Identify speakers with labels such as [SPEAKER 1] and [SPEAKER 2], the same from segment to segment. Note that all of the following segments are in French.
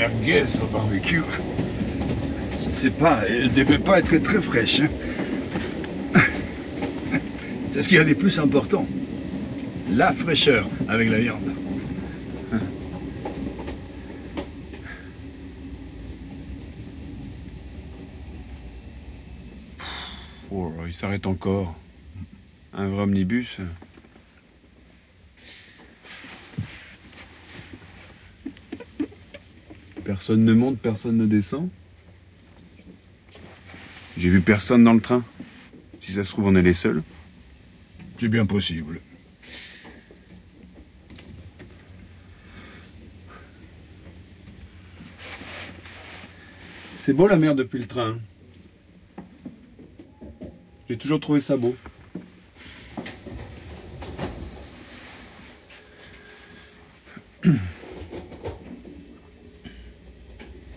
[SPEAKER 1] merguez au barbecue. Je sais pas, elle devait pas être très fraîche. hein. C'est ce qu'il y a de plus important. La fraîcheur avec la viande.
[SPEAKER 2] Oh, il s'arrête encore. Un vrai omnibus. Personne ne monte, personne ne descend. J'ai vu personne dans le train. Si ça se trouve, on est les seuls.
[SPEAKER 1] C'est bien possible.
[SPEAKER 2] C'est beau la mer depuis le train. J'ai toujours trouvé ça beau.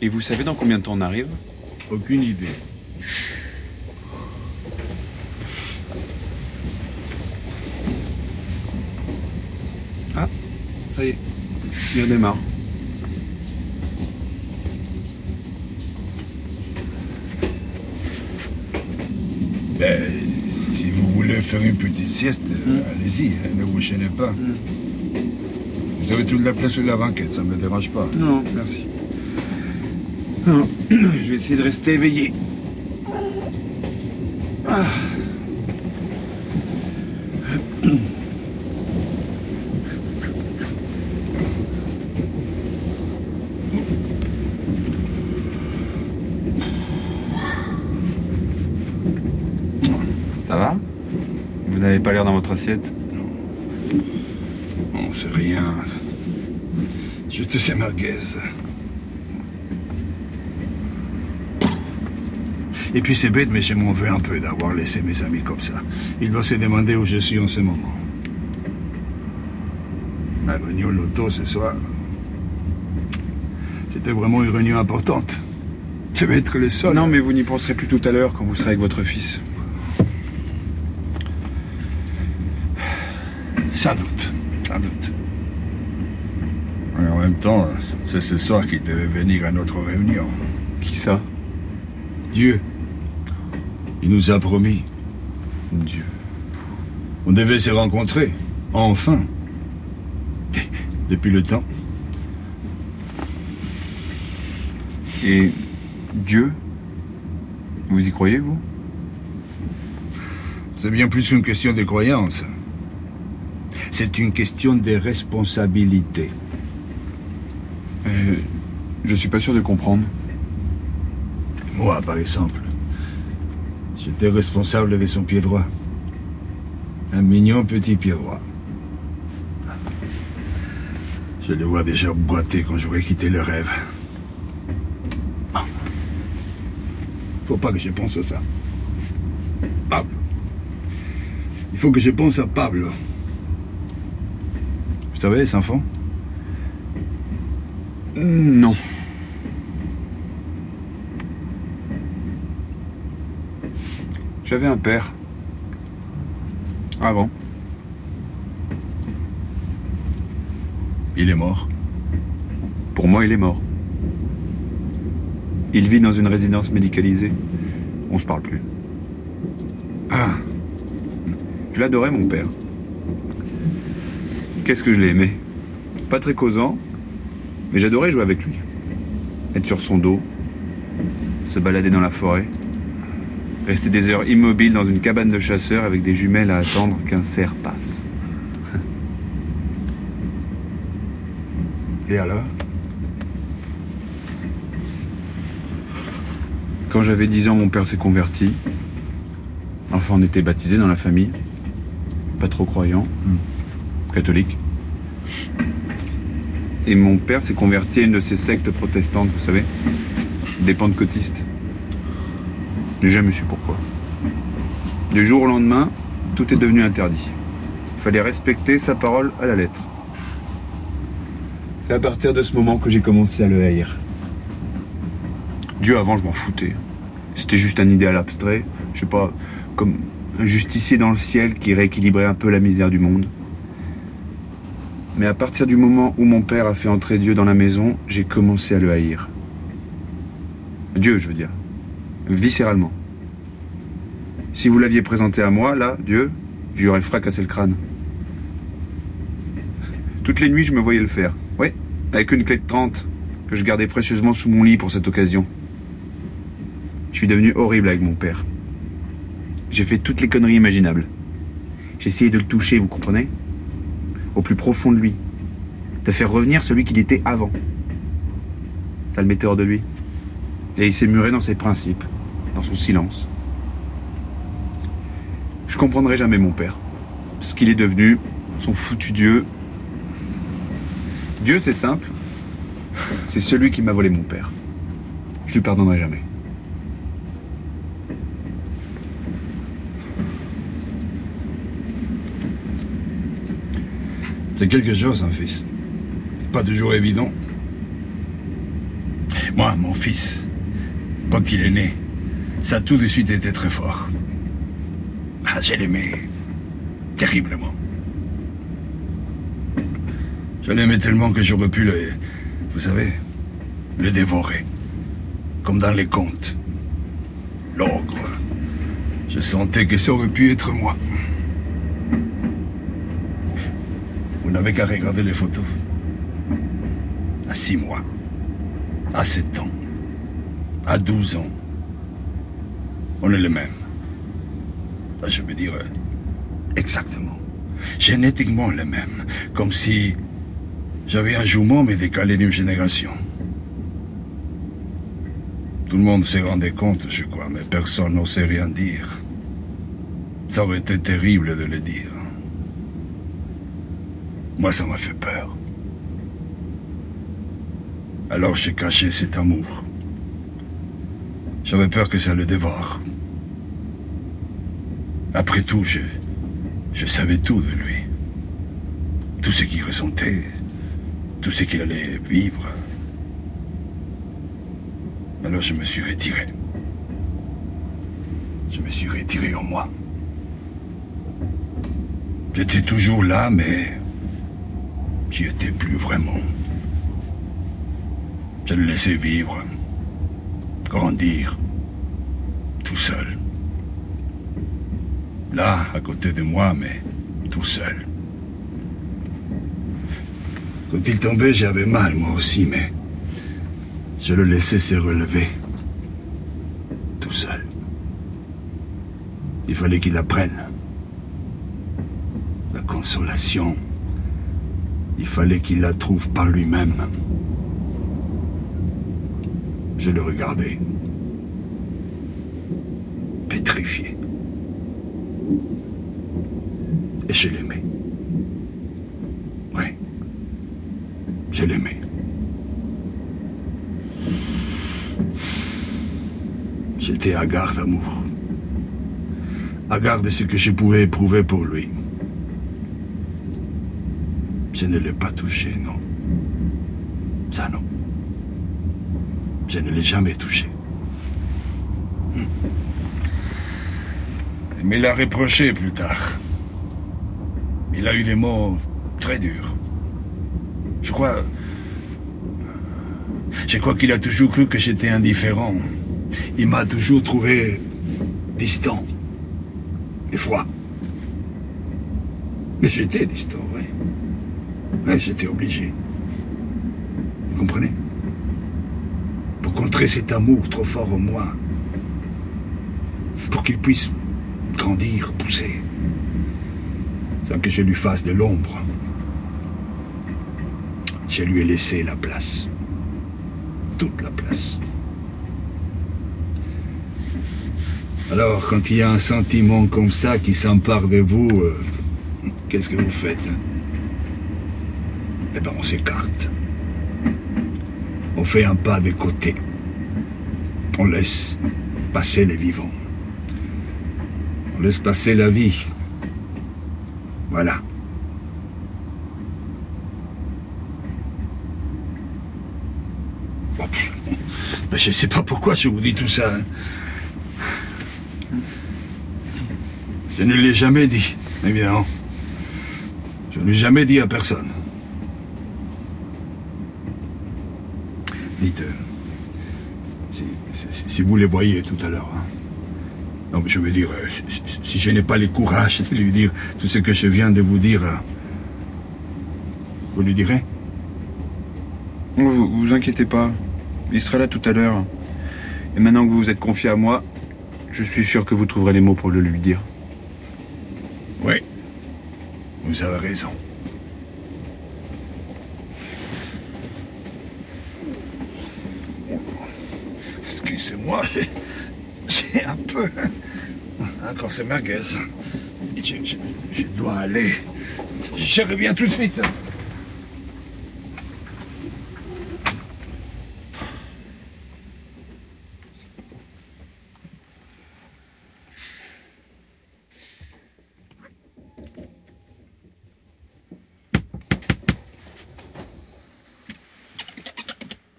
[SPEAKER 2] Et vous savez dans combien de temps on arrive
[SPEAKER 1] Aucune idée.
[SPEAKER 2] Ah, ça y est, il redémarre.
[SPEAKER 1] Ben, si vous voulez faire une petite sieste, euh, allez-y, hein, ne vous chaînez pas. Vous avez toute la place sur la banquette, ça ne me dérange pas.
[SPEAKER 2] Non, merci. Non, je vais essayer de rester éveillé. Ça va? Vous n'avez pas l'air dans votre assiette
[SPEAKER 1] Non, c'est rien. Juste ces merguez. Et puis c'est bête, mais je m'en veux un peu d'avoir laissé mes amis comme ça. Il doit se demander où je suis en ce moment. La réunion loto ce soir, c'était vraiment une réunion importante. Je vais être le seul.
[SPEAKER 2] Non, mais vous n'y penserez plus tout à l'heure quand vous serez avec votre fils.
[SPEAKER 1] Sans doute, sans doute. Mais en même temps, c'est ce soir qu'il devait venir à notre réunion.
[SPEAKER 2] Qui ça?
[SPEAKER 1] Dieu. Il nous a promis.
[SPEAKER 2] Dieu.
[SPEAKER 1] On devait se rencontrer. Enfin. Depuis le temps.
[SPEAKER 2] Et Dieu Vous y croyez, vous?
[SPEAKER 1] C'est bien plus qu'une question de croyance. C'est une question de responsabilité.
[SPEAKER 2] Euh, Je suis pas sûr de comprendre.
[SPEAKER 1] Moi, par exemple, j'étais responsable de son pied droit. Un mignon petit pied droit. Je le vois déjà boiter quand j'aurais quitté le rêve. Faut pas que je pense à ça. Pablo. Il faut que je pense à Pablo. Vous savez, les enfants
[SPEAKER 2] Non. J'avais un père. Avant.
[SPEAKER 1] Il est mort.
[SPEAKER 2] Pour moi, il est mort. Il vit dans une résidence médicalisée. On se parle plus.
[SPEAKER 1] Ah,
[SPEAKER 2] Je l'adorais, mon père. Qu'est-ce que je l'ai aimé? Pas très causant, mais j'adorais jouer avec lui. Être sur son dos, se balader dans la forêt, rester des heures immobile dans une cabane de chasseurs avec des jumelles à attendre qu'un cerf passe.
[SPEAKER 1] et alors?
[SPEAKER 2] Quand j'avais 10 ans, mon père s'est converti. Enfin, on était baptisé dans la famille. Pas trop croyant. Catholique. Et mon père s'est converti à une de ces sectes protestantes, vous savez. Des pentecôtistes. J'ai jamais su pourquoi. Du jour au lendemain, tout est devenu interdit. Il fallait respecter sa parole à la lettre. C'est à partir de ce moment que j'ai commencé à le haïr. Dieu avant, je m'en foutais. C'était juste un idéal abstrait, je sais pas, comme un justicier dans le ciel qui rééquilibrait un peu la misère du monde. Mais à partir du moment où mon père a fait entrer Dieu dans la maison, j'ai commencé à le haïr. Dieu, je veux dire. Viscéralement. Si vous l'aviez présenté à moi, là, Dieu, lui aurais fracassé le crâne. Toutes les nuits, je me voyais le faire. Oui, avec une clé de 30 que je gardais précieusement sous mon lit pour cette occasion. Je suis devenu horrible avec mon père. J'ai fait toutes les conneries imaginables. J'ai essayé de le toucher, vous comprenez? Au plus profond de lui. De faire revenir celui qu'il était avant. Ça le mettait hors de lui. Et il s'est muré dans ses principes, dans son silence. Je comprendrai jamais mon père. Ce qu'il est devenu, son foutu Dieu. Dieu, c'est simple. C'est celui qui m'a volé mon père. Je lui pardonnerai jamais.
[SPEAKER 1] C'est quelque chose, un fils. Pas toujours évident. Moi, mon fils, quand il est né, ça a tout de suite été très fort. Ah, j'ai l'aimé terriblement. Je l'aimais tellement que j'aurais pu le, vous savez, le dévorer. Comme dans les contes. L'ogre. Je sentais que ça aurait pu être moi. Vous n'avez qu'à regarder les photos. À six mois. À sept ans. À douze ans. On est les mêmes. Ah, Je veux dire, euh, exactement. Génétiquement les mêmes. Comme si j'avais un jumeau mais décalé d'une génération. Tout le monde se rendait compte, je crois, mais personne n'osait rien dire. Ça aurait été terrible de le dire. Moi, ça m'a fait peur. Alors j'ai caché cet amour. J'avais peur que ça le dévore. Après tout, je, je savais tout de lui. Tout ce qu'il ressentait, tout ce qu'il allait vivre. Alors je me suis retiré. Je me suis retiré en moi. J'étais toujours là, mais j'y étais plus vraiment. Je le laissais vivre, grandir, tout seul. Là, à côté de moi, mais tout seul. Quand il tombait, j'avais mal, moi aussi, mais je le laissais se relever. Tout seul. Il fallait qu'il apprenne. La consolation. Il fallait qu'il la trouve par lui-même. Je le regardais. Pétrifié. Et je l'aimais. Oui. Je l'aimais. J'étais hagard d'amour. Hagard de ce que je pouvais éprouver pour lui. Je ne l'ai pas touché, non. Ça, non. Je ne l'ai jamais touché. Hmm. Il l'a reproché plus tard. Il a eu des mots très durs. Je crois. Je crois qu'il a toujours cru que j'étais indifférent. Il m'a toujours trouvé distant et froid. Mais j'étais distant, oui. Mais j'étais obligé. Vous comprenez Cet amour trop fort en moi. Pour qu'il puisse grandir, pousser. Sans que je lui fasse de l'ombre. Je lui ai laissé la place. Toute la place. Alors, quand il y a un sentiment comme ça qui s'empare de vous, euh, qu'est-ce que vous faites? Eh bien, on s'écarte. On fait un pas de côté. On laisse passer les vivants. On laisse passer la vie. Voilà. Je ne sais pas pourquoi je vous dis tout ça. hein. Je ne l'ai jamais dit, évidemment. Je ne l'ai jamais dit à personne. Dites, euh, si, si- vous les voyez tout à l'heure, hein. non, mais je veux dire, euh, si, je n'ai pas le courage de lui dire tout ce que je viens de vous dire, euh, vous lui direz?
[SPEAKER 2] Vous, vous inquiétez pas. Il sera là tout à l'heure. Et maintenant que vous vous êtes confié à moi, je suis sûr que vous trouverez les mots pour le lui dire.
[SPEAKER 1] Oui, vous avez raison. Excusez-moi, j'ai- un peu... Encore c'est merguez. Je, je- je dois aller. Je reviens tout de suite.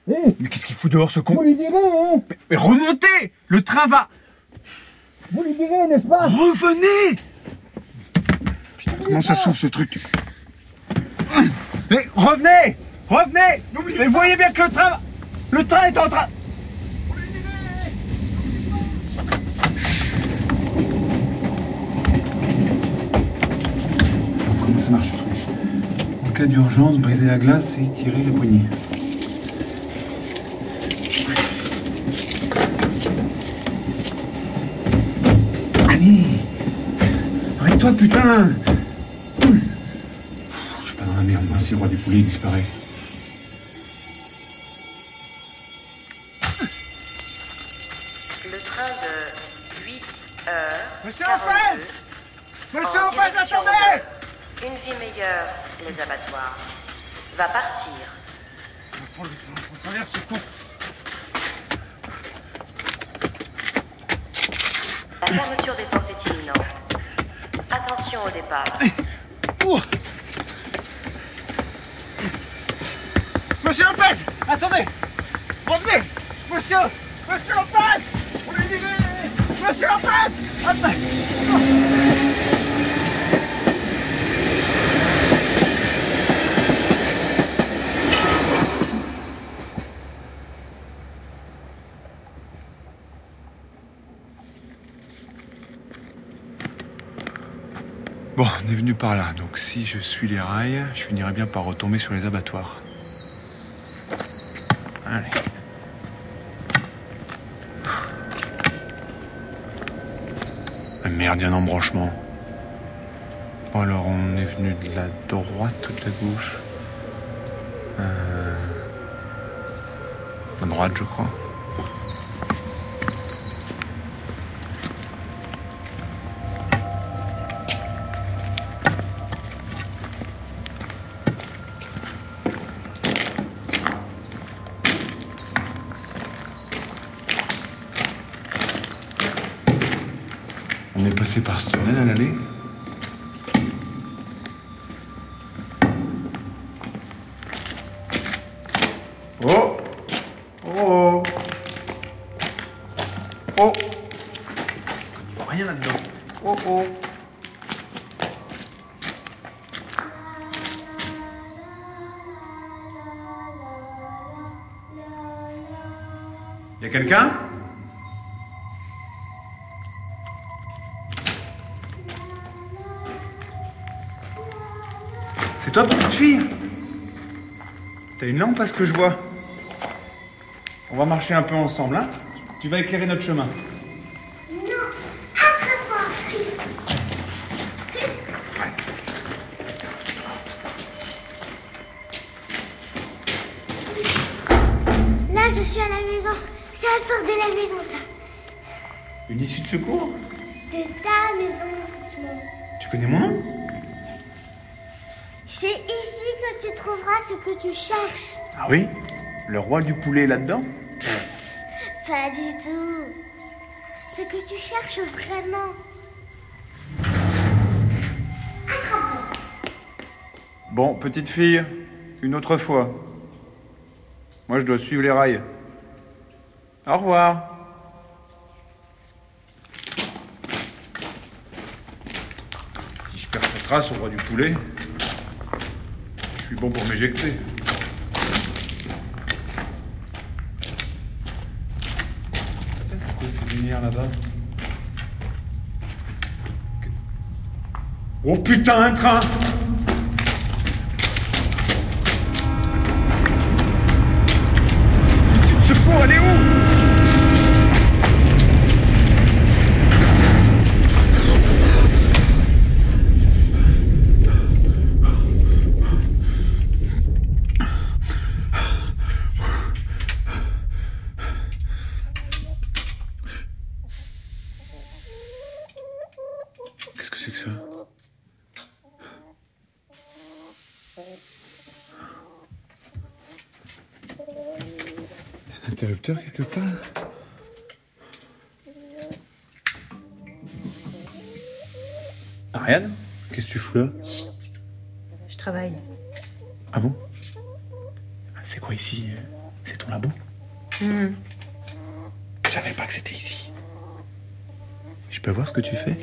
[SPEAKER 3] Mais qu'est-ce qu'il fout dehors ce con.
[SPEAKER 4] Vous lui direz, hein.
[SPEAKER 3] Mais remontez Le train va.
[SPEAKER 4] Vous lui direz, n'est-ce pas?
[SPEAKER 3] Revenez!
[SPEAKER 2] Comment ça s'ouvre ce truc?
[SPEAKER 3] Mais revenez Revenez! Mais voyez bien que le train va... Le train est en train...
[SPEAKER 2] Comment ça marche ce truc? En cas d'urgence, briser la glace et tirer la poignée.
[SPEAKER 3] Allez Arrête-toi, putain
[SPEAKER 2] Je suis pas dans la merde, moi, si le roi du poulet disparaît.
[SPEAKER 5] Le train de 8 heures.
[SPEAKER 3] Monsieur
[SPEAKER 5] 42,
[SPEAKER 3] Lopez Monsieur
[SPEAKER 5] en
[SPEAKER 3] Lopez, attendez
[SPEAKER 5] de Une vie meilleure, les abattoirs. Va partir.
[SPEAKER 3] On s'enlève ce con
[SPEAKER 5] La fermeture des portes. Au départ.
[SPEAKER 3] Monsieur Lopez Attendez. Revenez. Monsieur Monsieur Lopez. Monsieur Lopez Attends
[SPEAKER 2] Bon, on est par là, donc si je suis les rails, je finirai bien par retomber sur les abattoirs. Allez. Ah, Merde, il un embranchement. Bon alors, on est venu de la droite ou de la gauche? Euh... À droite, je crois. Passé par ce tunnel à l'aller?
[SPEAKER 3] T'as une lampe à ce que je vois On va marcher un peu ensemble, hein Tu vas éclairer notre chemin.
[SPEAKER 6] Là, je suis à la maison. C'est à la porte de la maison, ça.
[SPEAKER 3] Une issue de secours?
[SPEAKER 6] De ta maison, Simon.
[SPEAKER 3] Tu connais mon nom?
[SPEAKER 6] Trouveras ce que tu cherches.
[SPEAKER 3] Ah oui? Le roi du poulet là-dedans?
[SPEAKER 6] Pas du tout. Ce que tu cherches vraiment.
[SPEAKER 2] Bon, petite fille, une autre fois. Moi, je dois suivre les rails. Au revoir. Si je perds cette trace au roi du poulet, je suis bon pour m'éjecter. C'est quoi ces lumières là-bas Oh putain, un train Ariane Qu'est-ce que tu fous là
[SPEAKER 7] Je travaille.
[SPEAKER 2] Ah bon C'est quoi ici? C'est ton labo?
[SPEAKER 7] Hmm.
[SPEAKER 2] Je savais pas que c'était ici. Je peux voir ce que tu fais?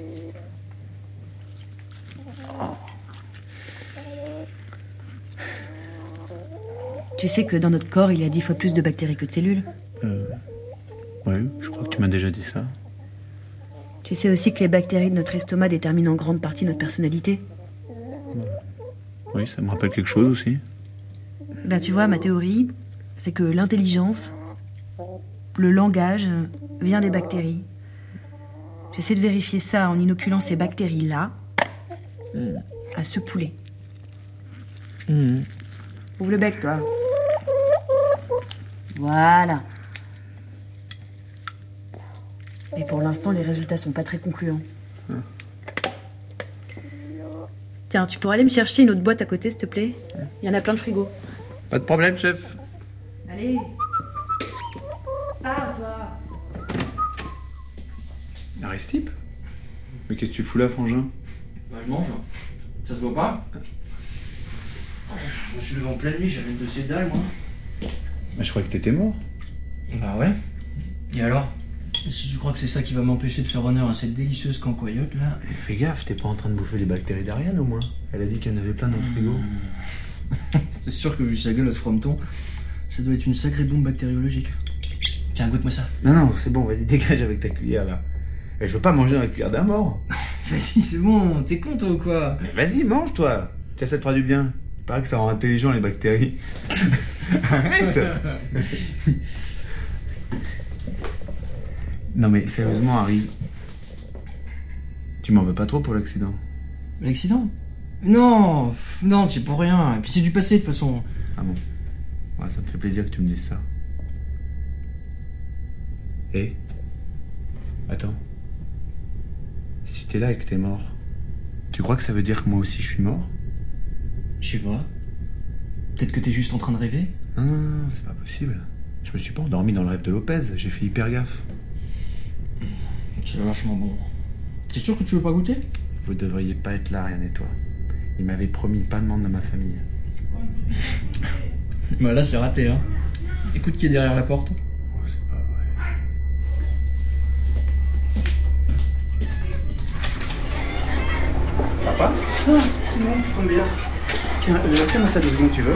[SPEAKER 7] Tu sais que dans notre corps, il y a dix fois plus de bactéries que de cellules?
[SPEAKER 2] Euh. Ouais, je crois que tu m'as déjà dit ça.
[SPEAKER 7] Tu sais aussi que les bactéries de notre estomac déterminent en grande partie notre personnalité.
[SPEAKER 2] Oui, ça me rappelle quelque chose aussi.
[SPEAKER 7] Ben tu vois, ma théorie, c'est que l'intelligence, le langage, vient des bactéries. J'essaie de vérifier ça en inoculant ces bactéries-là à ce poulet. Ouvre le bec, toi. Voilà. Et pour l'instant, les résultats sont pas très concluants. Tiens, tu pourrais aller me chercher une autre boîte à côté, s'il te plaît Il y en a plein de frigos.
[SPEAKER 2] Pas de problème, chef.
[SPEAKER 7] Allez. Pars, toi.
[SPEAKER 2] Aristide Mais qu'est-ce que tu fous là, Frangin
[SPEAKER 8] Bah, je mange. Ça se voit pas Je me suis levé en pleine nuit, j'avais une de ces dalles, moi.
[SPEAKER 2] Mais je croyais que t'étais mort.
[SPEAKER 8] Bah ouais. Et alors Si tu crois que c'est ça qui va m'empêcher de faire honneur à cette délicieuse cancoyote, là
[SPEAKER 2] Eh, Fais gaffe, t'es pas en train de bouffer les bactéries d'Ariane au moins. Elle a dit qu'il y en avait plein dans le frigo.
[SPEAKER 8] C'est sûr que vu sa gueule, notre frometon, ça doit être une sacrée bombe bactériologique. Tiens, goûte-moi ça.
[SPEAKER 2] Non, non, c'est bon, vas-y, dégage avec ta cuillère là. Et je veux pas manger dans la cuillère d'un mort.
[SPEAKER 8] Vas-y, c'est bon, t'es con toi ou quoi?
[SPEAKER 2] Mais vas-y, mange toi. Tiens, ça te fera du bien. Il paraît que ça rend intelligent les bactéries. Arrête Non mais sérieusement, Harry. Tu m'en veux pas trop pour l'accident?
[SPEAKER 8] L'accident? Non, pff, non, es pour rien. Et puis c'est du passé de toute façon.
[SPEAKER 2] Ah bon? Ouais, ça me fait plaisir que tu me dises ça. Et Attends. Si t'es là et que t'es mort, tu crois que ça veut dire que moi aussi je suis mort?
[SPEAKER 8] Je sais pas. Peut-être que t'es juste en train de rêver?
[SPEAKER 2] Non, non, non, c'est pas possible. Je me suis pas endormi dans le rêve de Lopez, j'ai fait hyper gaffe.
[SPEAKER 8] C'est vachement bon. T'es sûr que tu veux pas goûter?
[SPEAKER 2] Vous devriez pas être là, rien et toi. Il m'avait promis pas de monde dans ma famille.
[SPEAKER 8] Bah là, c'est raté, hein. Écoute qui est derrière la porte.
[SPEAKER 2] Oh, c'est pas vrai. Papa?
[SPEAKER 8] Simon, combien?
[SPEAKER 2] Tiens, euh, tiens ça deux secondes, tu veux?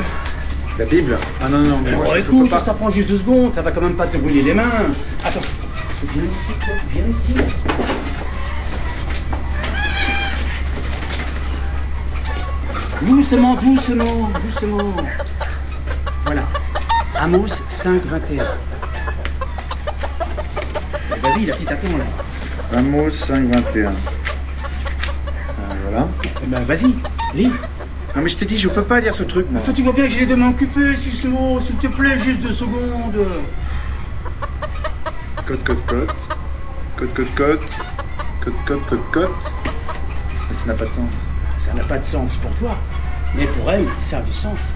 [SPEAKER 2] La Bible? Ah non, non, mais moi,
[SPEAKER 9] Oh, écoute,
[SPEAKER 2] peux pas.
[SPEAKER 9] ça prend juste deux secondes, ça va quand même pas te brûler les mains. Attends, viens ici, toi, viens ici. Doucement, doucement, doucement. Voilà. Amos 5, 21. Mais Vas-y, la petite attend là.
[SPEAKER 2] Amos 521. Ah, voilà.
[SPEAKER 9] Eh ben vas-y, lis.
[SPEAKER 2] Non mais je t'ai dit, je peux pas lire ce truc, moi.
[SPEAKER 9] Enfin, tu vois bien que j'ai les deux mains occupées, Susmo, s'il te plaît, juste deux secondes.
[SPEAKER 2] Code, code, code. Code, code, code. Code, code, code, code. Mais ça n'a pas de sens.
[SPEAKER 9] Ça n'a pas de sens pour toi, mais pour elle, ça a du sens.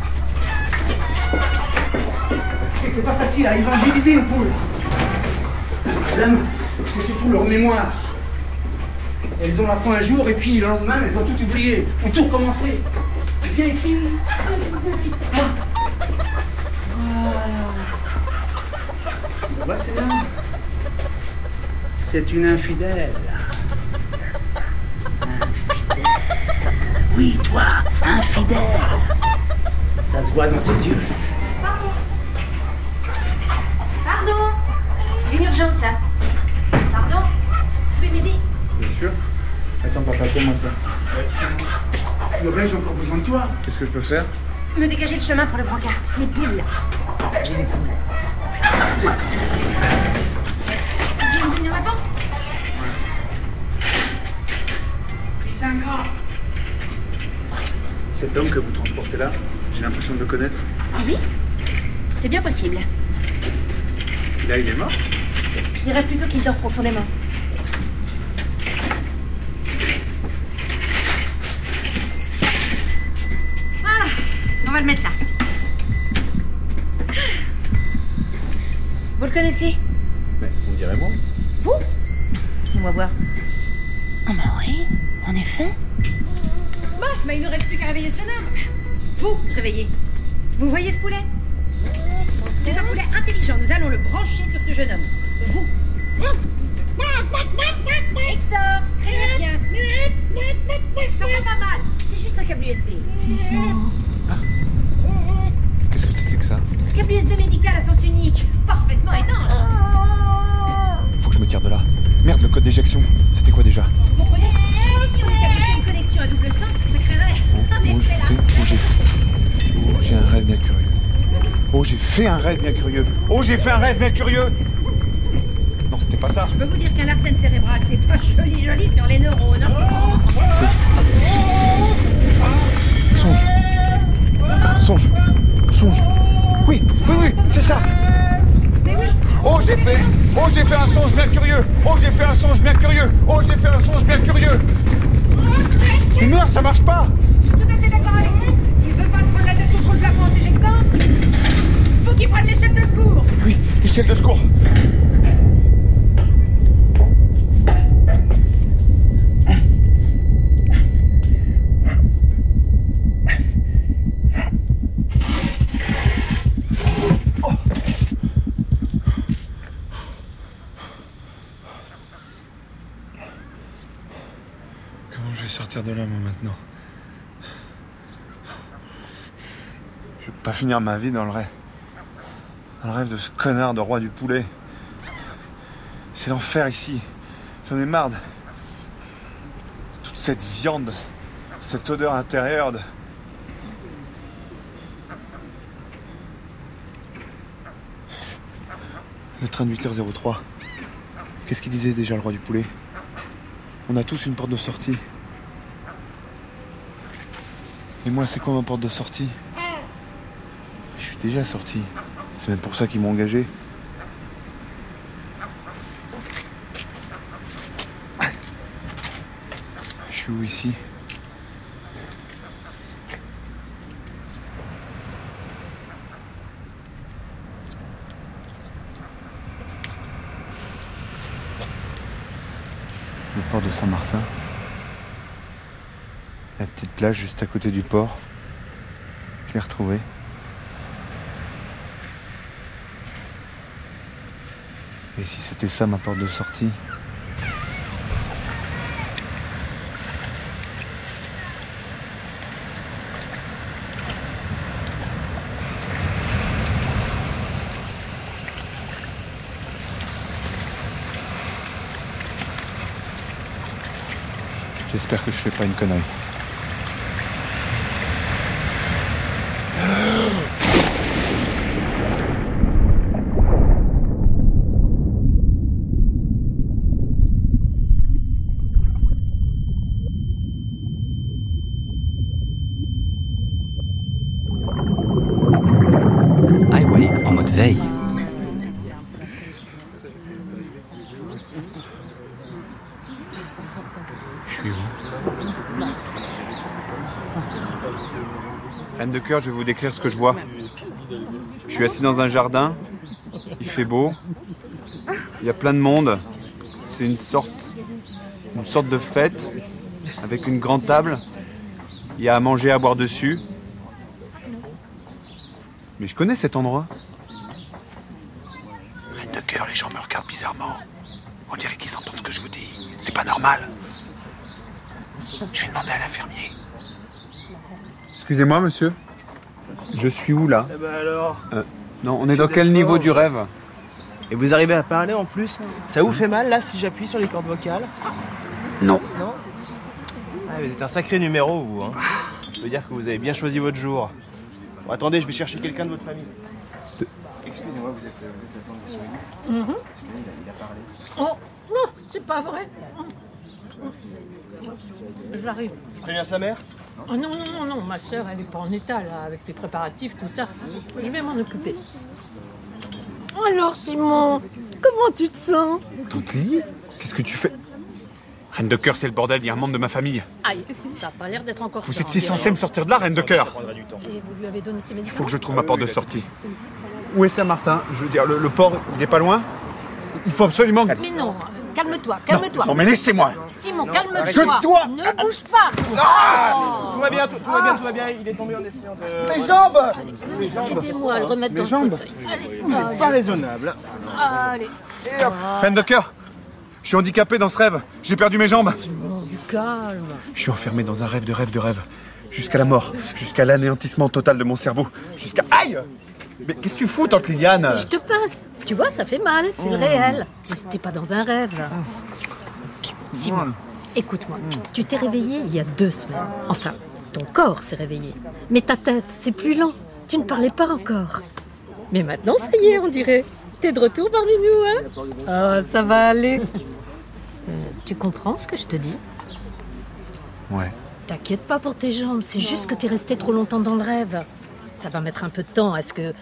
[SPEAKER 9] C'est que c'est pas facile à évangéliser une poule. Le problème, c'est surtout leur mémoire. Elles ont la foi un jour et puis le lendemain, elles ont tout oublié. Faut tout recommencer. Viens ici. Viens ici. Ah. Voilà. Vois, c'est là. C'est une infidèle. Infidèle. Oui, toi, infidèle. Ça se voit dans ses yeux.
[SPEAKER 5] Pardon. Pardon. Une urgence là. Pardon. Vous pouvez m'aider Bien sûr.
[SPEAKER 2] Attends, papa, moi ça. Psst.
[SPEAKER 1] Le j'ai encore besoin de toi.
[SPEAKER 2] Qu'est-ce que je peux faire?
[SPEAKER 10] Me dégager le chemin pour le brancard. Mes poules. J'ai des poules.
[SPEAKER 2] Cet homme que vous transportez là, j'ai l'impression de le connaître.
[SPEAKER 10] Ah oui? C'est bien possible.
[SPEAKER 2] Est-ce qu'il là, il est mort?
[SPEAKER 10] Je dirais plutôt qu'il dort profondément. Voilà, on va le mettre là. Vous le connaissez?
[SPEAKER 2] Mais on dirait moi.
[SPEAKER 10] Vous? Laissez-moi voir. Oh bah oui, en effet. Bon, bah il ne reste plus qu'à réveiller ce jeune homme. Vous, réveillez. Vous voyez ce poulet? C'est un poulet intelligent. Nous allons le brancher sur ce jeune homme. Vous. Hector, très bien. Ça va pas mal. C'est juste un câble USB.
[SPEAKER 6] Qu'est-ce que c'est que ça?
[SPEAKER 10] Câble USB médical à sens unique. Parfaitement étanche.
[SPEAKER 6] Faut que je me tire de là. Merde, le code d'éjection. C'était quoi déjà? Oh, j'ai fait un rêve bien curieux. Oh, j'ai fait un rêve bien curieux. Non, c'était pas ça.
[SPEAKER 10] Je peux vous dire qu'un larcène cérébral, c'est pas joli joli sur les neurones. hein.
[SPEAKER 6] Songe. Songe. Songe. Oui, oui, oui, c'est ça. Oh, j'ai fait. Oh, j'ai fait un songe bien curieux. Oh, j'ai fait un songe bien curieux. Oh, j'ai fait un songe bien curieux. Mais non, ça marche pas.
[SPEAKER 10] Je suis tout à fait d'accord avec vous. S'il veut pas se prendre la tête contre le plafond en s'éjectant, faut qu'il prenne l'échelle de secours.
[SPEAKER 6] Oui, l'échelle de secours.
[SPEAKER 2] Comment je vais sortir de là, moi, maintenant? Je vais pas finir ma vie dans le rêve. Le rêve de ce connard de roi du poulet. C'est l'enfer ici. J'en ai marre de... Toute cette viande, cette odeur intérieure de... Le train de 8h03. Qu'est-ce qu'il disait déjà le roi du poulet? On a tous une porte de sortie. Et moi, c'est quoi ma porte de sortie? Je suis déjà sorti. C'est même pour ça qu'ils m'ont engagé. Je suis où ici? Le port de Saint-Martin. La petite plage juste à côté du port. Je l'ai retrouvée. Et si c'était ça ma porte de sortie J'espère que je fais pas une connerie.
[SPEAKER 6] Cœur, je vais vous décrire ce que je vois. Je suis assis dans un jardin. Il fait beau. Il y a plein de monde. C'est une sorte, une sorte de fête avec une grande table. Il y a à manger, à boire dessus. Mais je connais cet endroit. Reine de cœur, les gens me regardent bizarrement. On dirait qu'ils entendent ce que je vous dis. C'est pas normal. Je vais demander à l'infirmier. Excusez-moi, monsieur. Je suis où là
[SPEAKER 11] Eh ben alors
[SPEAKER 6] Euh, Non, on est dans quel niveau du rêve
[SPEAKER 11] Et vous arrivez à parler en plus Ça vous fait mal là si j'appuie sur les cordes vocales
[SPEAKER 6] Non.
[SPEAKER 11] Non êtes un sacré numéro, vous. Hein. Je veux dire que vous avez bien choisi votre jour. Bon, attendez, je vais chercher quelqu'un de votre famille. Excusez-moi, vous êtes, vous êtes la tante de Cyril
[SPEAKER 12] Mhm.
[SPEAKER 11] Est-ce qu'il a, il a parlé
[SPEAKER 12] Oh, non, c'est pas vrai. J'arrive.
[SPEAKER 11] Préviens sa mère
[SPEAKER 12] Oh non, non, non, non, ma soeur, elle est pas en état, là, avec les préparatifs, tout ça. Je vais m'en occuper. Alors, Simon, comment tu te sens?
[SPEAKER 2] Tante Lily Qu'est-ce que tu fais? Reine de cœur, c'est le bordel, il y a un membre de ma famille.
[SPEAKER 12] Aïe, ça a pas l'air d'être encore
[SPEAKER 2] Vous étiez
[SPEAKER 12] on
[SPEAKER 2] censé me sortir de là, reine de cœur.
[SPEAKER 12] Et vous lui avez donné ses
[SPEAKER 2] Il faut que je trouve ma porte de sortie. Où est Saint-Martin? Je veux dire, le, le port, il est pas loin? Il faut absolument...
[SPEAKER 12] Mais non, calme-toi, calme-toi.
[SPEAKER 2] Non, mais laissez-moi
[SPEAKER 12] Simon, calme-toi.
[SPEAKER 2] Je dois-
[SPEAKER 12] Ne bouge pas. Oh.
[SPEAKER 11] Tout va bien, tout, tout va bien, tout va bien. Il est tombé en essayant de.
[SPEAKER 2] Mes jambes
[SPEAKER 12] Aidez-moi à le remettre
[SPEAKER 2] Mes
[SPEAKER 12] dans
[SPEAKER 2] jambes.
[SPEAKER 12] le fauteuil. Allez,
[SPEAKER 11] Vous
[SPEAKER 12] allez,
[SPEAKER 11] êtes pas raisonnable.
[SPEAKER 12] allez.
[SPEAKER 2] Reine de cœur Je suis handicapé dans ce rêve. J'ai perdu mes jambes.
[SPEAKER 12] Simon, du calme.
[SPEAKER 2] Je suis enfermé dans un rêve de rêve de rêve. Jusqu'à la mort. Jusqu'à l'anéantissement total de mon cerveau. Jusqu'à... Aïe Mais qu'est-ce que tu fous, tante Liliane
[SPEAKER 12] Je te passe. Tu vois, ça fait mal, c'est le réel. Mais c'était pas dans un rêve. Simon, écoute-moi. Tu t'es réveillé il y a deux semaines. Enfin, ton corps s'est réveillé. Mais ta tête, c'est plus lent. Tu ne parlais pas encore. Mais maintenant, ça y est, on dirait. T'es de retour parmi nous, hein Ah, ça va aller. Euh, tu comprends ce que je te dis
[SPEAKER 2] Ouais.
[SPEAKER 12] T'inquiète pas pour tes jambes, c'est juste que t'es resté trop longtemps dans le rêve. Ça va mettre un peu de temps. Est-ce que.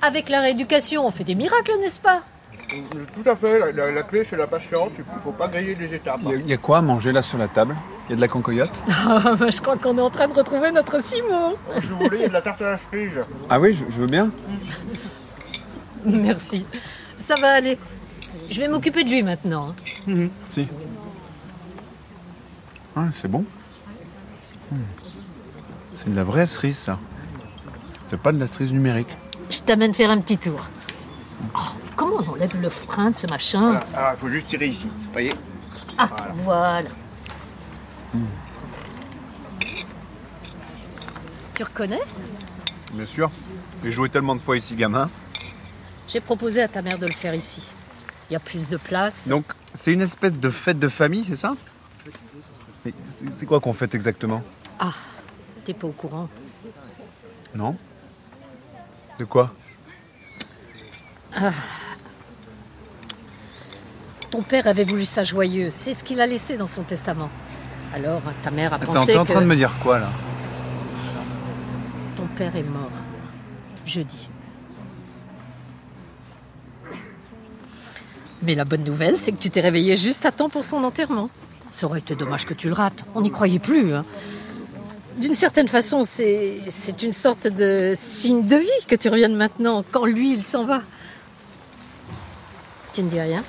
[SPEAKER 12] Avec la rééducation, on fait des miracles, n'est-ce pas?
[SPEAKER 13] Tout à fait, la, la- la clé c'est la patience, il ne faut pas griller les étapes.
[SPEAKER 2] Il y, a quoi à manger là sur la table? Il y a de la concoyote
[SPEAKER 12] Ah, bah, je crois qu'on est en train de retrouver notre Simon.
[SPEAKER 13] Si vous voulez, il y a de la tarte à la cerise.
[SPEAKER 2] Ah oui, je, je veux bien.
[SPEAKER 12] Merci. Ça va aller. Je vais m'occuper de lui maintenant. hein.
[SPEAKER 2] Si. Ah, c'est bon. Hmm. C'est de la vraie cerise, ça. C'est pas de la cerise numérique.
[SPEAKER 12] Je t'amène faire un petit tour. Oh, comment on enlève le frein de ce machin
[SPEAKER 13] Ah, il faut juste tirer ici. Voyez
[SPEAKER 12] Ah, voilà. Tu reconnais
[SPEAKER 2] Bien sûr. J'ai joué tellement de fois ici, gamin.
[SPEAKER 12] J'ai proposé à ta mère de le faire ici. Il y a plus de place.
[SPEAKER 2] Donc, c'est une espèce de fête de famille, c'est ça Mais c'est c'est quoi qu'on fête exactement?
[SPEAKER 12] Ah, t'es pas au courant.
[SPEAKER 2] Non De quoi
[SPEAKER 12] Ah. Ton père avait voulu ça joyeux. C'est ce qu'il a laissé dans son testament. Alors, ta mère a
[SPEAKER 2] Attends,
[SPEAKER 12] pensé
[SPEAKER 2] t'es en
[SPEAKER 12] que
[SPEAKER 2] train de me dire quoi, là
[SPEAKER 12] ton père est mort. Jeudi. Mais la bonne nouvelle, c'est que tu t'es réveillé juste à temps pour son enterrement. Ça aurait été dommage que tu le rates. On n'y croyait plus. hein. D'une certaine façon, c'est une sorte de signe de vie que tu reviennes maintenant, quand lui, il s'en va. Tu ne dis rien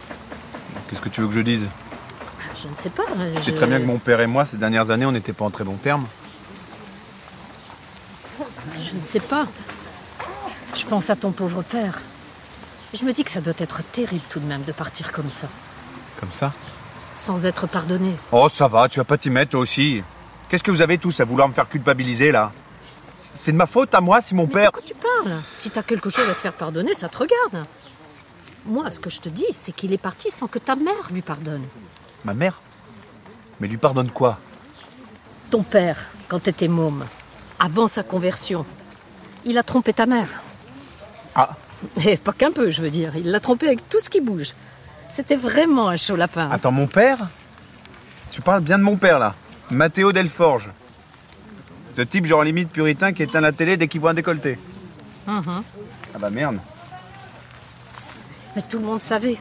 [SPEAKER 2] Qu'est-ce que tu veux que je dise?
[SPEAKER 12] Je ne sais pas.
[SPEAKER 2] Tu sais
[SPEAKER 12] je-
[SPEAKER 2] très bien que mon père et moi, ces dernières années, on n'était pas en très bons termes.
[SPEAKER 12] Je ne sais pas. Je pense à ton pauvre père. Je me dis que ça doit être terrible tout de même de partir comme ça,
[SPEAKER 2] Comme ça?
[SPEAKER 12] Sans être pardonné.
[SPEAKER 2] Oh, ça va, tu vas pas t'y mettre, toi aussi. Qu'est-ce que vous avez tous à vouloir me faire culpabiliser, là C'est de ma faute à moi si mon père...
[SPEAKER 12] Pourquoi tu parles Si t'as quelque chose à te faire pardonner, ça te regarde. Moi, ce que je te dis, c'est qu'il est parti sans que ta mère lui pardonne.
[SPEAKER 2] Ma mère? Mais lui pardonne quoi?
[SPEAKER 12] Ton père, quand t'étais môme, avant sa conversion, il a trompé ta mère.
[SPEAKER 2] Ah.
[SPEAKER 12] Et pas qu'un peu, je veux dire. Il l'a trompé avec tout ce qui bouge. C'était vraiment un chaud lapin.
[SPEAKER 2] Attends, mon père? Tu parles bien de mon père, là Matteo Delforge. Ce type genre limite puritain qui éteint la télé dès qu'il voit un décolleté.
[SPEAKER 12] Mhm.
[SPEAKER 2] Ah bah merde.
[SPEAKER 12] Mais tout le monde savait.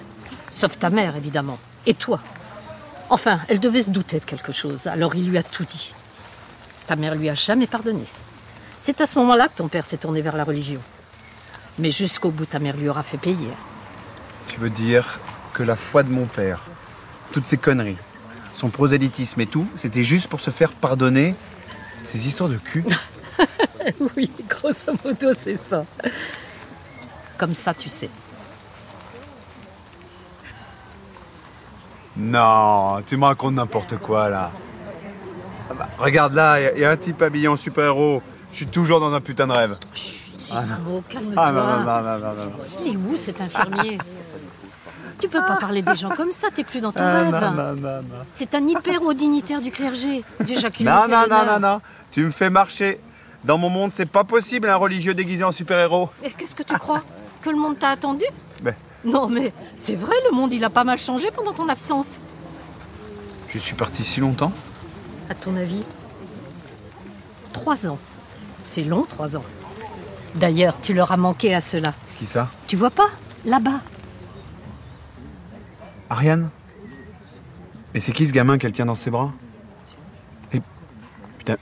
[SPEAKER 12] Sauf ta mère, évidemment. Et toi. Enfin, elle devait se douter de quelque chose, alors il lui a tout dit. Ta mère lui a jamais pardonné. C'est à ce moment-là que ton père s'est tourné vers la religion. Mais jusqu'au bout, ta mère lui aura fait payer.
[SPEAKER 2] Tu veux dire que la foi de mon père, toutes ces conneries, son prosélytisme et tout, c'était juste pour se faire pardonner ces histoires de cul
[SPEAKER 12] oui, grosso modo, c'est ça. Comme ça, tu sais.
[SPEAKER 2] Non, tu me racontes n'importe quoi là. Ah bah, regarde là, il y, a un type habillé en super-héros. Je suis toujours dans un putain de rêve.
[SPEAKER 12] Sismo, calme-toi.
[SPEAKER 2] Ah non, non, non, non, non, non.
[SPEAKER 12] Il est où cet infirmier? Tu peux pas parler des gens comme ça, t'es plus dans ton
[SPEAKER 2] Ah,
[SPEAKER 12] rêve.
[SPEAKER 2] non, non, non, non.
[SPEAKER 12] C'est un hyper haut dignitaire du clergé. Déjà qu'il
[SPEAKER 2] Non, non, non, non, non. Tu me fais marcher. Dans mon monde, c'est pas possible un religieux déguisé en super-héros.
[SPEAKER 12] Et qu'est-ce que tu crois Que le monde t'a attendu
[SPEAKER 2] Ben.
[SPEAKER 12] Non, mais c'est vrai, le monde, il a pas mal changé pendant ton absence.
[SPEAKER 2] Je suis parti si longtemps
[SPEAKER 12] À ton avis Trois ans. C'est long, trois ans. D'ailleurs, tu leur as manqué à cela.
[SPEAKER 2] Qui ça?
[SPEAKER 12] Tu vois pas? Là-bas.
[SPEAKER 2] Ariane Et c'est qui ce gamin qu'elle tient dans ses bras Et. Putain.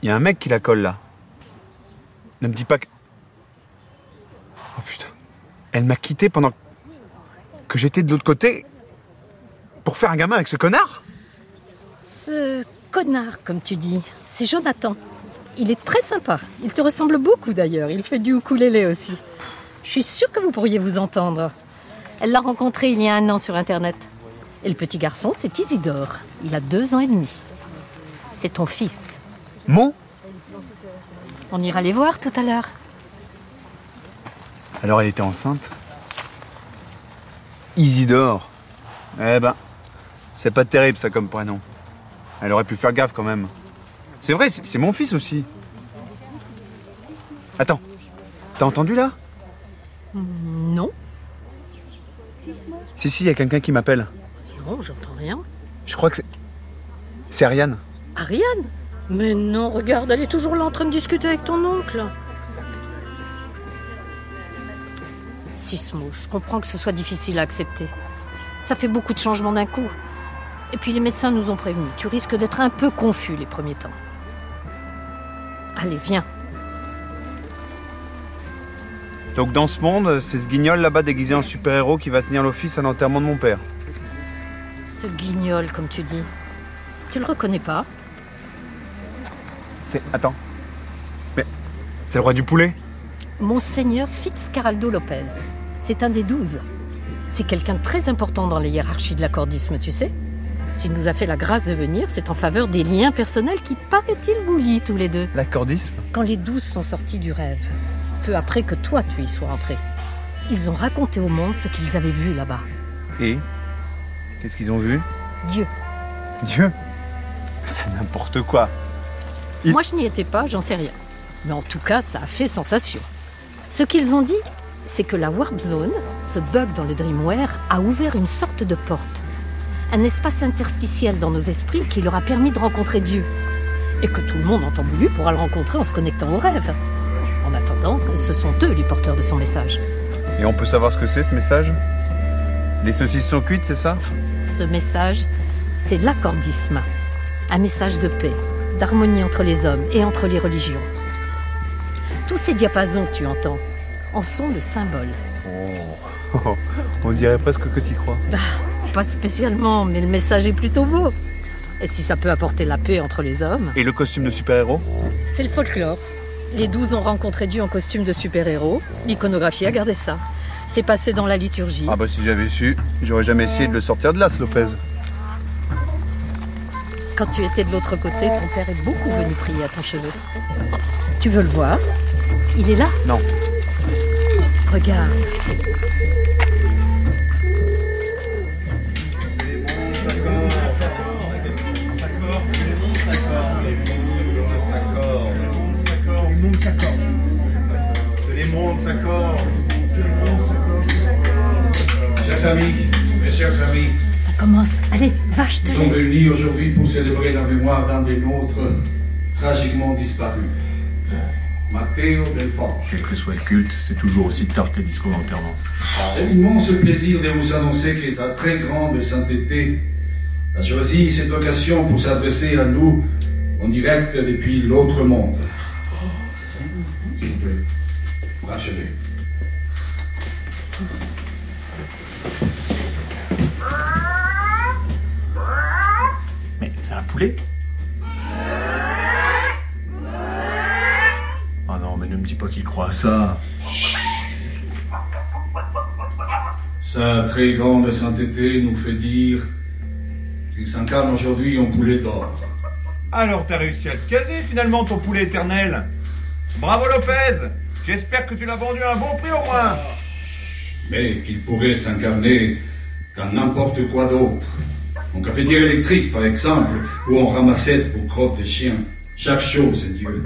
[SPEAKER 2] Il y a un mec qui la colle là. Ne me dis pas que. Oh putain. Elle m'a quitté pendant que j'étais de l'autre côté pour faire un gamin avec ce connard
[SPEAKER 12] Ce connard, comme tu dis, c'est Jonathan. Il est très sympa. Il te ressemble beaucoup d'ailleurs. Il fait du ukulélé aussi. Je suis sûre que vous pourriez vous entendre. Elle l'a rencontré il y a un an sur Internet. Et le petit garçon, c'est Isidore. Il a deux ans et demi. C'est ton fils.
[SPEAKER 2] Mon?
[SPEAKER 12] On ira les voir tout à l'heure.
[SPEAKER 2] Alors elle était enceinte? Isidore? Eh ben, c'est pas terrible ça comme prénom. Elle aurait pu faire gaffe quand même. C'est vrai, c'est c'est mon fils aussi. Attends, t'as entendu là?
[SPEAKER 12] Non,
[SPEAKER 2] Si, si, il y a quelqu'un qui m'appelle.
[SPEAKER 12] non, j'entends rien.
[SPEAKER 2] Je crois que c'est. C'est Ariane.
[SPEAKER 12] Ariane? Mais non, regarde, elle est toujours là en train de discuter avec ton oncle. Sismo, je comprends que ce soit difficile à accepter. Ça fait beaucoup de changements d'un coup. Et puis les médecins nous ont prévenus. Tu risques d'être un peu confus les premiers temps. Allez, viens.
[SPEAKER 2] Donc dans ce monde, c'est ce guignol là-bas déguisé en super-héros qui va tenir l'office à l'enterrement de mon père.
[SPEAKER 12] Ce guignol, comme tu dis. Tu le reconnais pas?
[SPEAKER 2] C'est. Attends. Mais. C'est le roi du poulet?
[SPEAKER 12] Monseigneur Fitzcarraldo Lopez. C'est un des douze. C'est quelqu'un de très important dans les hiérarchies de l'accordisme, tu sais. S'il nous a fait la grâce de venir, c'est en faveur des liens personnels qui, paraît-il, vous lient tous les deux.
[SPEAKER 2] L'accordisme?
[SPEAKER 12] Quand les douze sont sortis du rêve, peu après que toi tu y sois entré, ils ont raconté au monde ce qu'ils avaient vu là-bas.
[SPEAKER 2] Et Qu'est-ce qu'ils ont vu?
[SPEAKER 12] Dieu.
[SPEAKER 2] Dieu? C'est n'importe quoi. Il-
[SPEAKER 12] Moi je n'y étais pas, j'en sais rien. Mais en tout cas, ça a fait sensation. Ce qu'ils ont dit, c'est que la Warp Zone, ce bug dans le Dreamware, a ouvert une sorte de porte. Un espace interstitiel dans nos esprits qui leur a permis de rencontrer Dieu. Et que tout le monde en temps voulu pourra le rencontrer en se connectant au rêve. En attendant, ce sont eux les porteurs de son message.
[SPEAKER 2] Et on peut savoir ce que c'est ce message? Les saucisses sont cuites, c'est ça?
[SPEAKER 12] Ce message, c'est l'accordisme. Un message de paix, d'harmonie entre les hommes et entre les religions. Tous ces diapasons que tu entends en sont le symbole.
[SPEAKER 2] Oh, On dirait presque que tu crois.
[SPEAKER 12] Pas spécialement, mais le message est plutôt beau. Et si ça peut apporter la paix entre les hommes
[SPEAKER 2] Et le costume de super-héros?
[SPEAKER 12] C'est le folklore. Les douze ont rencontré Dieu en costume de super-héros. L'iconographie a gardé ça. C'est passé dans la liturgie.
[SPEAKER 2] Ah bah si j'avais su, j'aurais jamais essayé de le sortir de là, ce Lopez.
[SPEAKER 12] Quand tu étais de l'autre côté, ton père est beaucoup venu prier à ton chevet. Tu veux le voir? Il est là?
[SPEAKER 2] Non.
[SPEAKER 12] Regarde.
[SPEAKER 1] Que les mondes s'accordent. Chers amis, mes chers amis,
[SPEAKER 12] Ça commence. Allez, va, je te
[SPEAKER 1] nous sommes réunis aujourd'hui pour célébrer la mémoire d'un des nôtres tragiquement disparu. Matteo Del Forge.
[SPEAKER 14] Quel que soit le culte, c'est toujours aussi tard que les discours d'enterrement.
[SPEAKER 1] J'ai l'immense plaisir de vous annoncer que sa très grande sainteté a choisi cette occasion pour s'adresser à nous en direct depuis l'autre monde. S'il vous plaît,
[SPEAKER 14] Mais c'est un poulet Oh non, mais ne me dis pas qu'il croit à ça.
[SPEAKER 1] Sa très grande sainteté nous fait dire qu'il s'incarne aujourd'hui en poulet d'or.
[SPEAKER 2] Alors t'as réussi à te caser finalement ton poulet éternel. Bravo Lopez J'espère que tu l'as vendu à un bon prix au moins.
[SPEAKER 1] mais qu'il pourrait s'incarner dans n'importe quoi d'autre. En cafetière électrique, par exemple, ou en ramassette pour crotte de chien. Chaque chose est Dieu,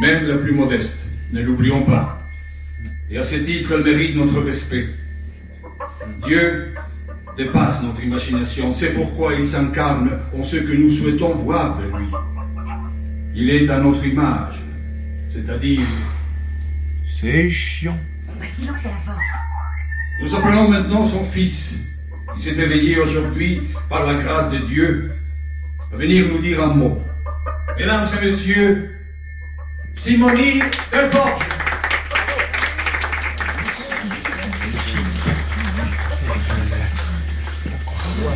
[SPEAKER 1] même la plus modeste. Ne l'oublions pas. Et à ce titre, elle mérite notre respect. Dieu dépasse notre imagination. C'est pourquoi il s'incarne en ce que nous souhaitons voir de lui. Il est à notre image, c'est-à-dire...
[SPEAKER 14] C'est chiant.
[SPEAKER 10] Bah, silence à la fin.
[SPEAKER 1] Nous appelons maintenant son fils, qui s'est éveillé aujourd'hui par la grâce de Dieu, à venir nous dire un mot. Mesdames et messieurs, Simonie Delforge.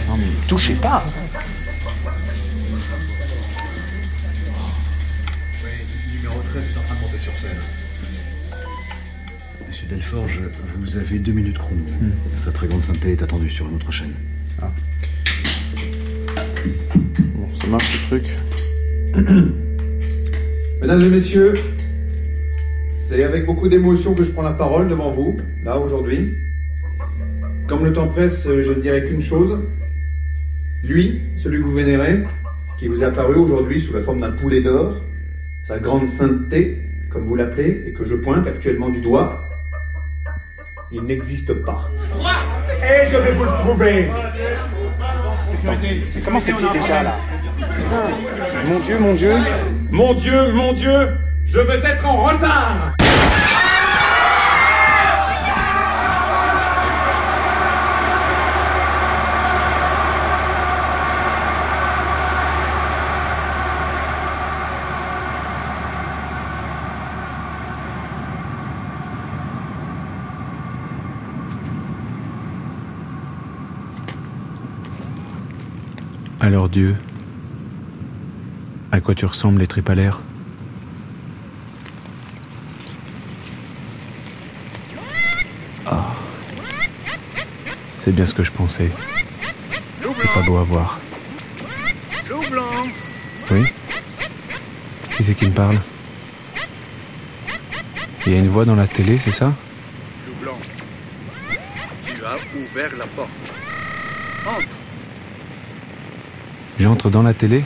[SPEAKER 14] Non mais touchez pas
[SPEAKER 15] Numéro 13 est en train de monter sur scène.
[SPEAKER 16] Monsieur Delforge, vous avez deux minutes chrono. Sa très grande sainteté est attendue sur une autre chaîne.
[SPEAKER 2] Bon, ça marche ce truc. Mesdames et messieurs, c'est avec beaucoup d'émotion que je prends la parole devant vous, là, aujourd'hui. Comme le temps presse, je ne dirai qu'une chose. Lui, celui que vous vénérez, qui vous est apparu aujourd'hui sous la forme d'un poulet d'or, sa grande sainteté, comme vous l'appelez, et que je pointe actuellement du doigt, il n'existe pas.
[SPEAKER 9] Et je vais vous le prouver. C'est comment c'était déjà là
[SPEAKER 2] Mon Dieu, mon Dieu
[SPEAKER 9] Mon Dieu, mon Dieu, je vais être en retard.
[SPEAKER 2] Dieu, à quoi tu ressembles les l'air Ah. C'est bien ce que je pensais. C'est pas beau à voir. Oui? Qui c'est qui me parle? Il y a une voix dans la télé, c'est ça?
[SPEAKER 13] Tu as ouvert la porte. Entre.
[SPEAKER 2] J'entre dans la télé.